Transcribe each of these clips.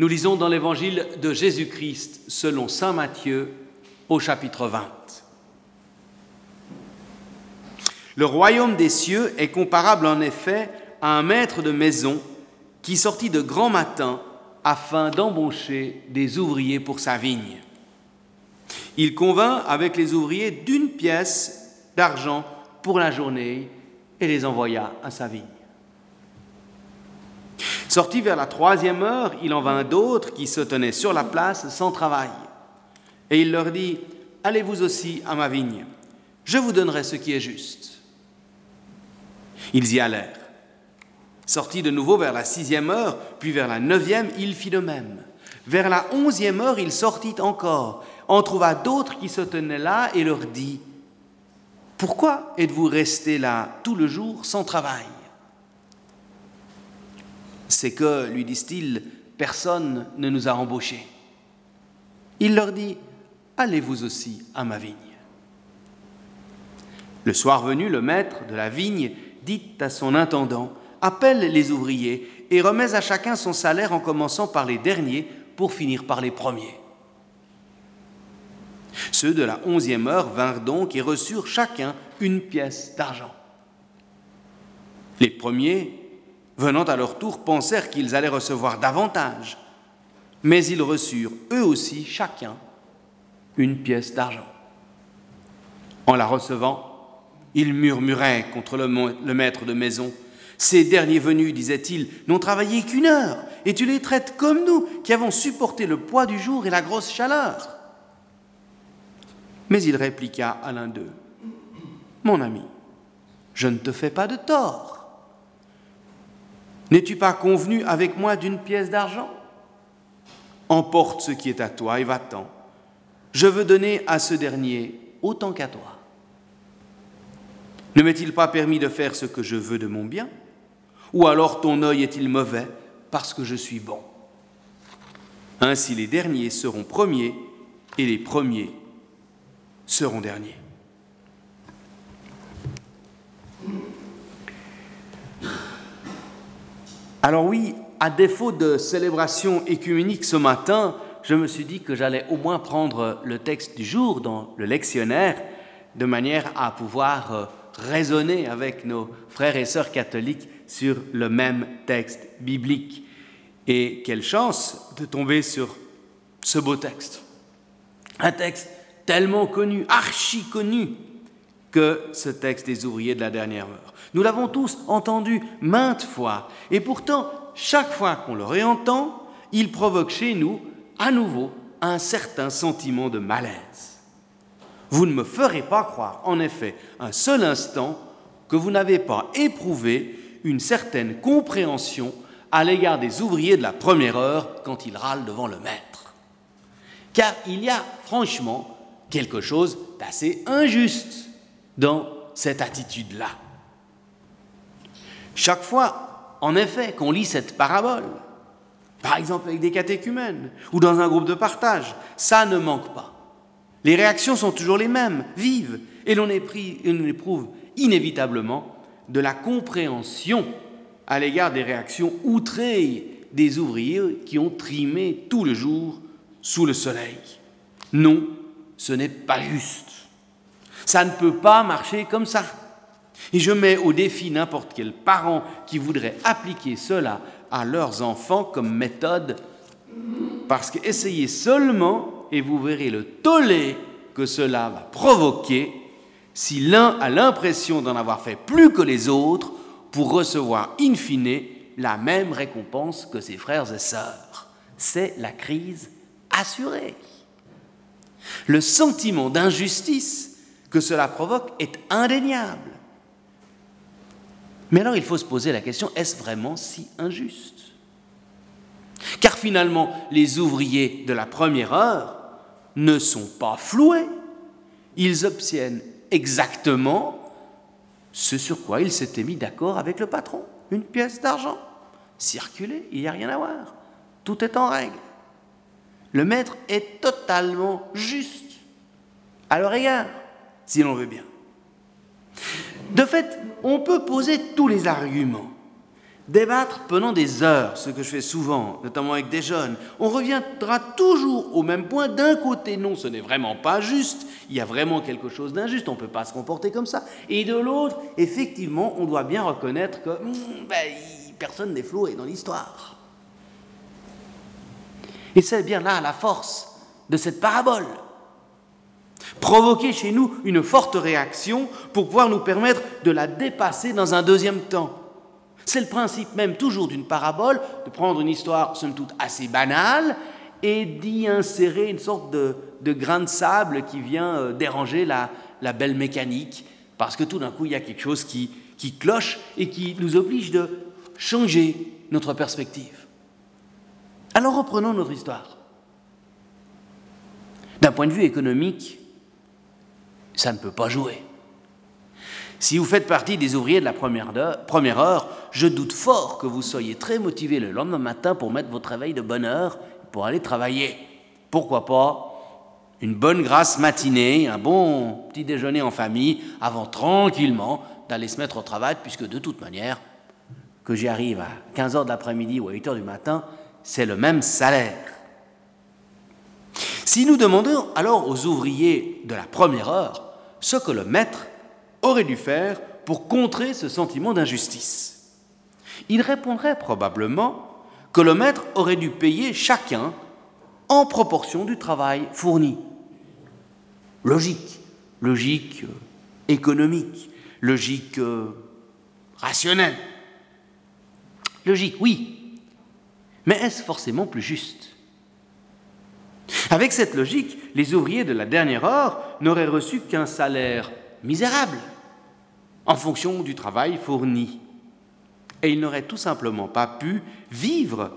Nous lisons dans l'évangile de Jésus-Christ selon Saint Matthieu au chapitre 20. Le royaume des cieux est comparable en effet à un maître de maison qui sortit de grand matin afin d'embaucher des ouvriers pour sa vigne. Il convint avec les ouvriers d'une pièce d'argent pour la journée et les envoya à sa vigne. Sorti vers la troisième heure, il en vint d'autres qui se tenaient sur la place sans travail. Et il leur dit, Allez-vous aussi à ma vigne, je vous donnerai ce qui est juste. Ils y allèrent. Sorti de nouveau vers la sixième heure, puis vers la neuvième, il fit de même. Vers la onzième heure, il sortit encore, en trouva d'autres qui se tenaient là et leur dit, Pourquoi êtes-vous restés là tout le jour sans travail? C'est que, lui disent-ils, personne ne nous a embauchés. Il leur dit, Allez-vous aussi à ma vigne. Le soir venu, le maître de la vigne dit à son intendant, appelle les ouvriers et remets à chacun son salaire en commençant par les derniers pour finir par les premiers. Ceux de la onzième heure vinrent donc et reçurent chacun une pièce d'argent. Les premiers, venant à leur tour, pensèrent qu'ils allaient recevoir davantage, mais ils reçurent eux aussi chacun une pièce d'argent. En la recevant, ils murmuraient contre le, maître de maison ces derniers venus, disait-il, n'ont travaillé qu'une heure, et tu les traites comme nous, qui avons supporté le poids du jour et la grosse chaleur. Mais il répliqua à l'un d'eux, Mon ami, je ne te fais pas de tort. N'es-tu pas convenu avec moi d'une pièce d'argent? Emporte ce qui est à toi et va-t'en. Je veux donner à ce dernier autant qu'à toi. Ne m'est-il pas permis de faire ce que je veux de mon bien? Ou alors ton œil est-il mauvais parce que je suis bon? Ainsi les derniers seront premiers et les premiers seront derniers. Alors oui, à défaut de célébration écuménique ce matin, je me suis dit que j'allais au moins prendre le texte du jour dans le lectionnaire, de manière à pouvoir euh, raisonner avec nos frères et sœurs catholiques sur le même texte biblique. Et quelle chance de tomber sur ce beau texte. Un texte tellement connu, archi connu, que ce texte des ouvriers de la dernière heure. Nous l'avons tous entendu maintes fois, et pourtant, chaque fois qu'on le réentend, il provoque chez nous, à nouveau, un certain sentiment de malaise. Vous ne me ferez pas croire, en effet, un seul instant, que vous n'avez pas éprouvé une certaine compréhension à l'égard des ouvriers de la première heure quand ils râlent devant le maître. Car il y a franchement quelque chose d'assez injuste dans cette attitude-là. Chaque fois, en effet, qu'on lit cette parabole, par exemple avec des catéchumènes ou dans un groupe de partage, ça ne manque pas. Les réactions sont toujours les mêmes, vives, et l'on éprouve inévitablement de la compréhension à l'égard des réactions outrées des ouvriers qui ont trimé tout le jour sous le soleil. Non, ce n'est pas juste. Ça ne peut pas marcher comme ça. Et je mets au défi n'importe quel parent qui voudrait appliquer cela à leurs enfants comme méthode, parce que essayez seulement et vous verrez le tollé que cela va provoquer si l'un a l'impression d'en avoir fait plus que les autres pour recevoir in fine la même récompense que ses frères et sœurs. C'est la crise assurée. Le sentiment d'injustice que cela provoque est indéniable. Mais alors il faut se poser la question, est-ce vraiment si injuste? Car finalement, les ouvriers de la première heure ne sont pas floués. Ils obtiennent exactement ce sur quoi il s'était mis d'accord avec le patron. Une pièce d'argent. Circuler, il n'y a rien à voir. Tout est en règle. Le maître est totalement juste à leur égard, si l'on veut bien. De fait, on peut poser tous les arguments, Débattre pendant des heures, ce que je fais souvent, notamment avec des jeunes, on reviendra toujours au même point. D'un côté, non, ce n'est vraiment pas juste, il y a vraiment quelque chose d'injuste, on ne peut pas se comporter comme ça. Et de l'autre, effectivement, on doit bien reconnaître que hmm, ben, personne n'est floué dans l'histoire. Et c'est bien là la force de cette parabole. Provoquer chez nous une forte réaction pour pouvoir nous permettre de la dépasser dans un deuxième temps. C'est le principe même toujours d'une parabole, de prendre une histoire somme toute assez banale et d'y insérer une sorte de, grain de sable qui vient euh, déranger la, belle mécanique, parce que tout d'un coup il y a quelque chose qui, qui cloche et qui nous oblige de changer notre perspective. Alors reprenons notre histoire. D'un point de vue économique, ça ne peut pas jouer. Si vous faites partie des ouvriers de la première heure, je doute fort que vous soyez très motivé le lendemain matin pour mettre votre réveil de bonne heure pour aller travailler. Pourquoi pas une bonne grasse matinée, un bon petit déjeuner en famille, avant tranquillement d'aller se mettre au travail, puisque de toute manière, que j'y arrive à 15 h de l'après-midi ou à 8 h du matin, c'est le même salaire. Si nous demandons alors aux ouvriers de la première heure ce que le maître aurait dû faire pour contrer ce sentiment d'injustice, ils répondraient probablement que le maître aurait dû payer chacun en proportion du travail fourni. Logique, logique euh, économique, logique euh, rationnelle. Logique, oui, mais est-ce forcément plus juste? Avec cette logique, les ouvriers de la dernière heure n'auraient reçu qu'un salaire misérable en fonction du travail fourni. Et ils n'auraient tout simplement pas pu vivre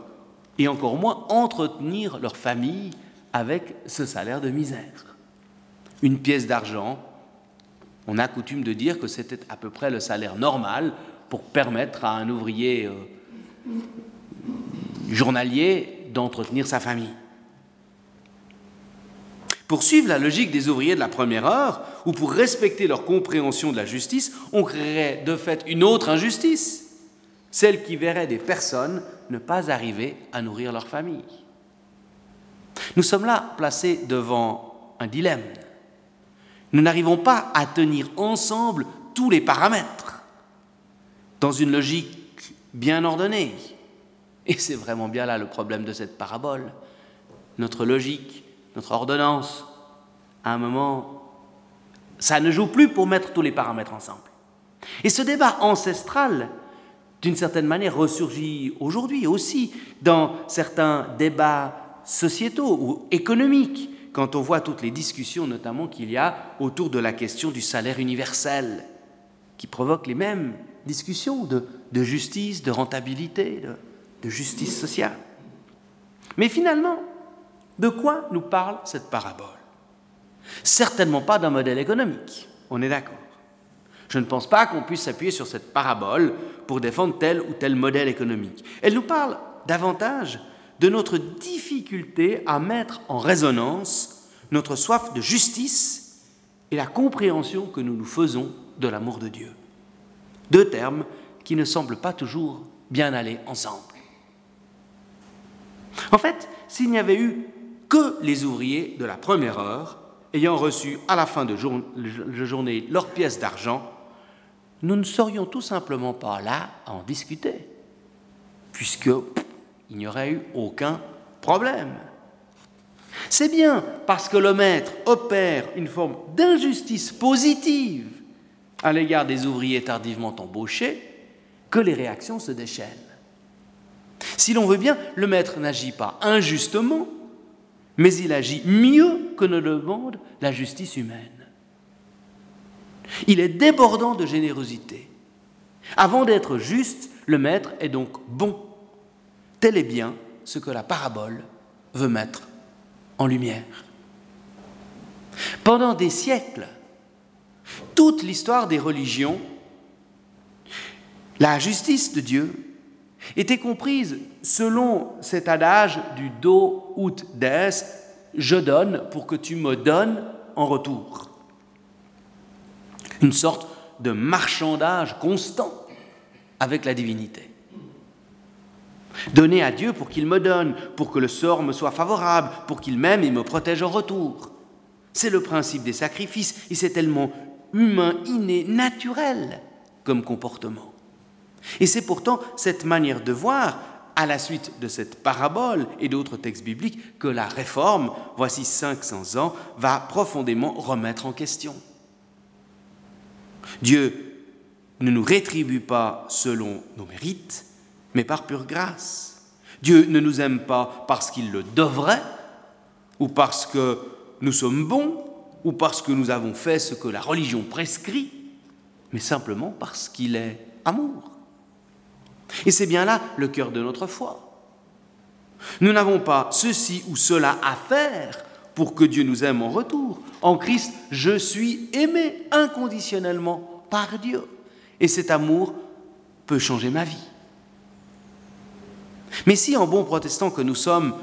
et encore moins entretenir leur famille avec ce salaire de misère. Une pièce d'argent, on a coutume de dire que c'était à peu près le salaire normal pour permettre à un ouvrier euh, journalier d'entretenir sa famille. Pour suivre la logique des ouvriers de la première heure, ou pour respecter leur compréhension de la justice, on créerait de fait une autre injustice, celle qui verrait des personnes ne pas arriver à nourrir leur famille. Nous sommes là placés devant un dilemme. Nous n'arrivons pas à tenir ensemble tous les paramètres dans une logique bien ordonnée. Et c'est vraiment bien là le problème de cette parabole. Notre logique, notre ordonnance, à un moment, ça ne joue plus pour mettre tous les paramètres ensemble. Et ce débat ancestral, d'une certaine manière, ressurgit aujourd'hui aussi dans certains débats sociétaux ou économiques, quand on voit toutes les discussions notamment qu'il y a autour de la question du salaire universel, qui provoquent les mêmes discussions de, de justice, de rentabilité, de, de justice sociale. Mais finalement, de quoi nous parle cette parabole? Certainement pas d'un modèle économique, on est d'accord. Je ne pense pas qu'on puisse s'appuyer sur cette parabole pour défendre tel ou tel modèle économique. Elle nous parle davantage de notre difficulté à mettre en résonance notre soif de justice et la compréhension que nous nous faisons de l'amour de Dieu. Deux termes qui ne semblent pas toujours bien aller ensemble. En fait, s'il n'y avait eu que les ouvriers de la première heure, ayant reçu à la fin de, journée leur pièce d'argent, nous ne serions tout simplement pas là à en discuter, puisqu'il n'y aurait eu aucun problème. C'est bien parce que le maître opère une forme d'injustice positive à l'égard des ouvriers tardivement embauchés que les réactions se déchaînent. Si l'on veut bien, le maître n'agit pas injustement, mais il agit mieux que ne le demande la justice humaine. Il est débordant de générosité. Avant d'être juste, le maître est donc bon. Tel est bien ce que la parabole veut mettre en lumière. Pendant des siècles, toute l'histoire des religions, la justice de Dieu était comprise selon cet adage du do ut des, je donne pour que tu me donnes en retour. Une sorte de marchandage constant avec la divinité. Donner à Dieu pour qu'il me donne, pour que le sort me soit favorable, pour qu'il m'aime et me protège en retour. C'est le principe des sacrifices et c'est tellement humain, inné, naturel comme comportement. Et c'est pourtant cette manière de voir, à la suite de cette parabole et d'autres textes bibliques, que la réforme, voici 500 ans, va profondément remettre en question. Dieu ne nous rétribue pas selon nos mérites, mais par pure grâce. Dieu ne nous aime pas parce qu'il le devrait, ou parce que nous sommes bons, ou parce que nous avons fait ce que la religion prescrit, mais simplement parce qu'il est amour. Et c'est bien là le cœur de notre foi. Nous n'avons pas ceci ou cela à faire pour que Dieu nous aime en retour. En Christ, je suis aimé inconditionnellement par Dieu. Et cet amour peut changer ma vie. Mais si en bon protestant que nous sommes,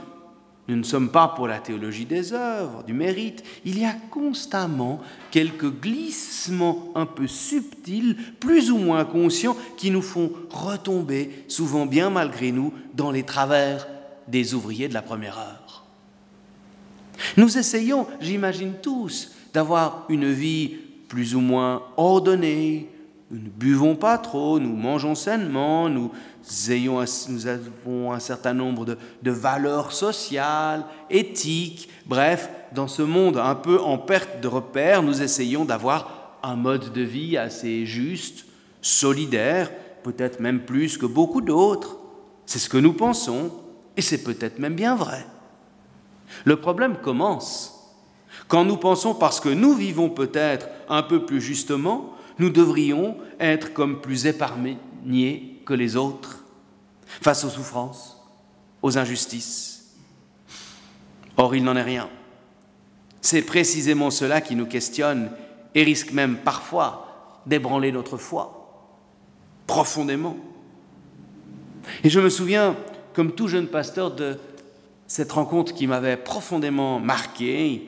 nous ne sommes pas pour la théologie des œuvres, du mérite, il y a constamment quelques glissements un peu subtils, plus ou moins conscients, qui nous font retomber, souvent bien malgré nous, dans les travers des ouvriers de la première heure. Nous essayons, j'imagine tous, d'avoir une vie plus ou moins ordonnée, nous ne buvons pas trop, nous mangeons sainement, nous, ayons, nous avons un certain nombre de, de, valeurs sociales, éthiques. Bref, dans ce monde un peu en perte de repères, nous essayons d'avoir un mode de vie assez juste, solidaire, peut-être même plus que beaucoup d'autres. C'est ce que nous pensons, et c'est peut-être même bien vrai. Le problème commence quand nous pensons, parce que nous vivons peut-être un peu plus justement, nous devrions être comme plus épargnés que les autres face aux souffrances, aux injustices. Or, il n'en est rien. C'est précisément cela qui nous questionne et risque même parfois d'ébranler notre foi profondément. Et je me souviens, comme tout jeune pasteur, de cette rencontre qui m'avait profondément marqué.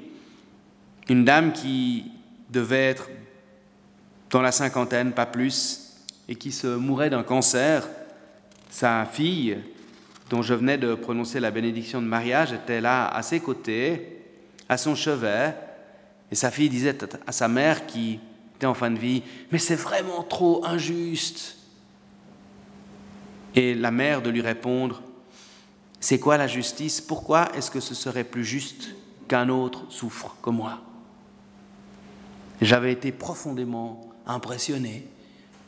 Une dame qui devait être dans la cinquantaine, pas plus, et qui se mourait d'un cancer. Sa fille, dont je venais de prononcer la bénédiction de mariage, était là à ses côtés, à son chevet, et sa fille disait à sa mère qui était en fin de vie, mais c'est vraiment trop injuste. Et la mère de lui répondre, c'est quoi la justice? Pourquoi est-ce que ce serait plus juste qu'un autre souffre comme moi? J'avais été profondément impressionné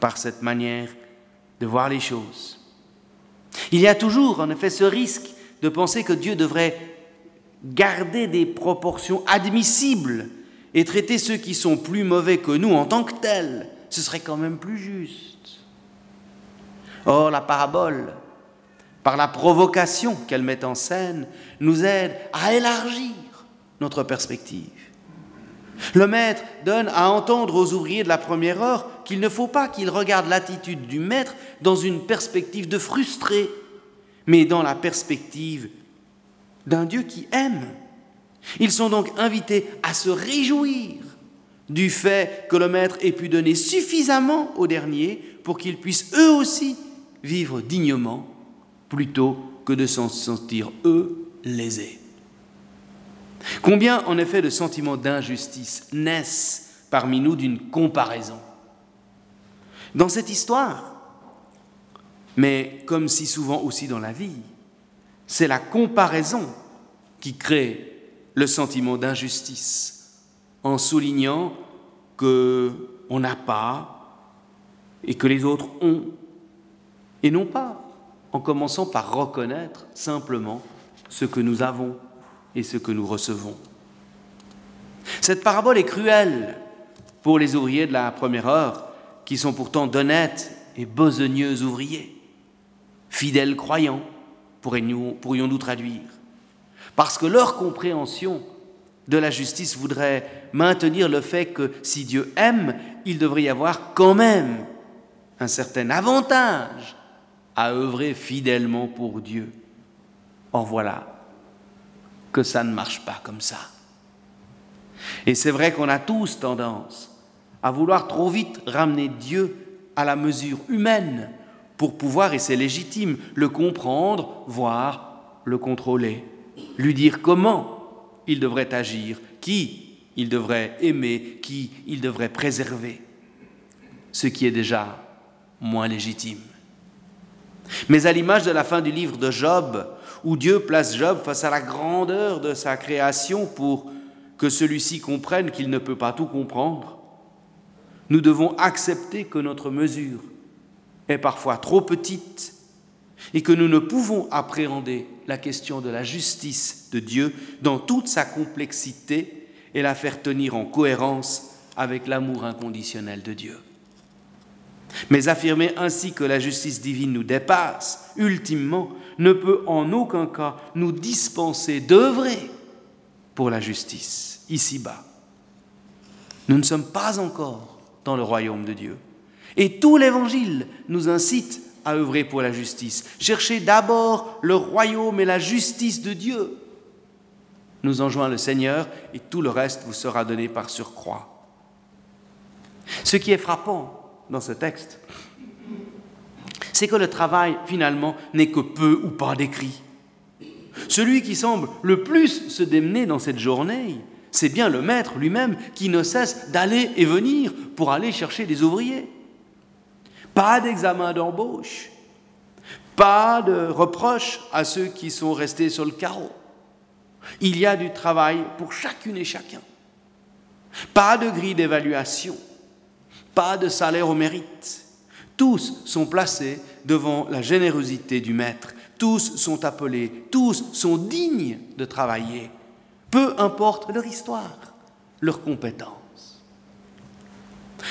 par cette manière de voir les choses. Il y a toujours, en effet, ce risque de penser que Dieu devrait garder des proportions admissibles et traiter ceux qui sont plus mauvais que nous en tant que tels. Ce serait quand même plus juste. Or, la parabole, par la provocation qu'elle met en scène, nous aide à élargir notre perspective. Le maître donne à entendre aux ouvriers de la première heure qu'il ne faut pas qu'ils regardent l'attitude du maître dans une perspective de frustré, mais dans la perspective d'un Dieu qui aime. Ils sont donc invités à se réjouir du fait que le maître ait pu donner suffisamment aux derniers pour qu'ils puissent eux aussi vivre dignement plutôt que de s'en sentir eux lésés. Combien en effet de sentiments d'injustice naissent parmi nous d'une comparaison? Dans cette histoire, mais comme si souvent aussi dans la vie, c'est la comparaison qui crée le sentiment d'injustice en soulignant que on n'a pas et que les autres ont et non pas en commençant par reconnaître simplement ce que nous avons et ce que nous recevons. Cette parabole est cruelle pour les ouvriers de la première heure, qui sont pourtant d'honnêtes et besogneux ouvriers, fidèles croyants, pourrions-nous traduire, parce que leur compréhension de la justice voudrait maintenir le fait que si Dieu aime, il devrait y avoir quand même un certain avantage à œuvrer fidèlement pour Dieu. En voilà que ça ne marche pas comme ça. Et c'est vrai qu'on a tous tendance à vouloir trop vite ramener Dieu à la mesure humaine pour pouvoir, et c'est légitime, le comprendre, voire le contrôler, lui dire comment il devrait agir, qui il devrait aimer, qui il devrait préserver, ce qui est déjà moins légitime. Mais à l'image de la fin du livre de Job, où Dieu place Job face à la grandeur de sa création pour que celui-ci comprenne qu'il ne peut pas tout comprendre, nous devons accepter que notre mesure est parfois trop petite et que nous ne pouvons appréhender la question de la justice de Dieu dans toute sa complexité et la faire tenir en cohérence avec l'amour inconditionnel de Dieu. Mais affirmer ainsi que la justice divine nous dépasse, ultimement, ne peut en aucun cas nous dispenser d'œuvrer pour la justice, ici-bas. Nous ne sommes pas encore dans le royaume de Dieu. Et tout l'Évangile nous incite à œuvrer pour la justice. Cherchez d'abord le royaume et la justice de Dieu. Nous enjoint le Seigneur et tout le reste vous sera donné par surcroît. Ce qui est frappant dans ce texte, c'est que le travail, finalement, n'est que peu ou pas décrit. Celui qui semble le plus se démener dans cette journée, c'est bien le maître lui-même qui ne cesse d'aller et venir pour aller chercher des ouvriers. Pas d'examen d'embauche, pas de reproche à ceux qui sont restés sur le carreau. Il y a du travail pour chacune et chacun. Pas de grille d'évaluation, pas de salaire au mérite. Tous sont placés devant la générosité du Maître. Tous sont appelés, tous sont dignes de travailler, peu importe leur histoire, leurs compétences.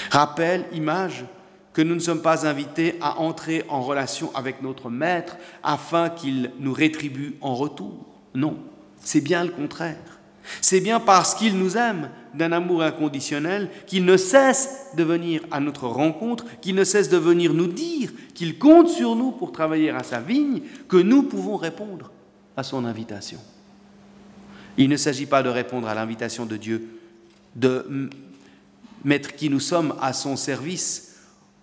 Rappel, image, que nous ne sommes pas invités à entrer en relation avec notre Maître afin qu'il nous rétribue en retour. Non, c'est bien le contraire. C'est bien parce qu'il nous aime d'un amour inconditionnel qu'il ne cesse de venir à notre rencontre, qu'il ne cesse de venir nous dire qu'il compte sur nous pour travailler à sa vigne, que nous pouvons répondre à son invitation. Il ne s'agit pas de répondre à l'invitation de Dieu, de mettre qui nous sommes à son service,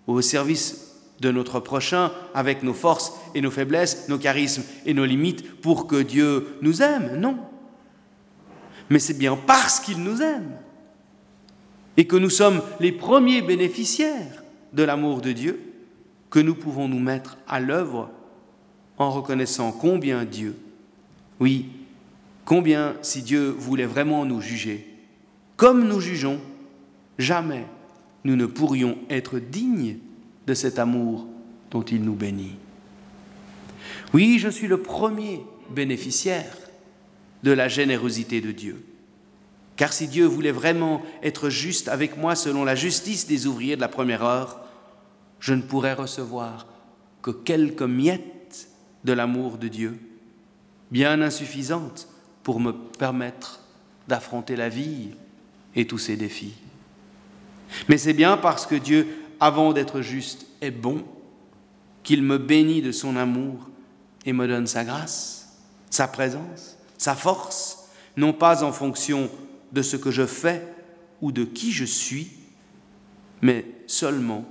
au service de notre prochain, avec nos forces et nos faiblesses, nos charismes et nos limites, pour que Dieu nous aime. Non mais c'est bien parce qu'il nous aime et que nous sommes les premiers bénéficiaires de l'amour de Dieu que nous pouvons nous mettre à l'œuvre en reconnaissant combien Dieu, oui, combien si Dieu voulait vraiment nous juger, comme nous jugeons, jamais nous ne pourrions être dignes de cet amour dont il nous bénit. Oui, je suis le premier bénéficiaire de la générosité de Dieu. Car si Dieu voulait vraiment être juste avec moi selon la justice des ouvriers de la première heure, je ne pourrais recevoir que quelques miettes de l'amour de Dieu, bien insuffisantes pour me permettre d'affronter la vie et tous ses défis. Mais c'est bien parce que Dieu, avant d'être juste, est bon, qu'il me bénit de son amour et me donne sa grâce, sa présence sa force, non pas en fonction de ce que je fais ou de qui je suis, mais seulement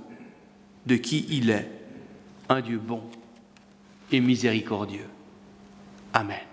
de qui il est, un Dieu bon et miséricordieux. Amen.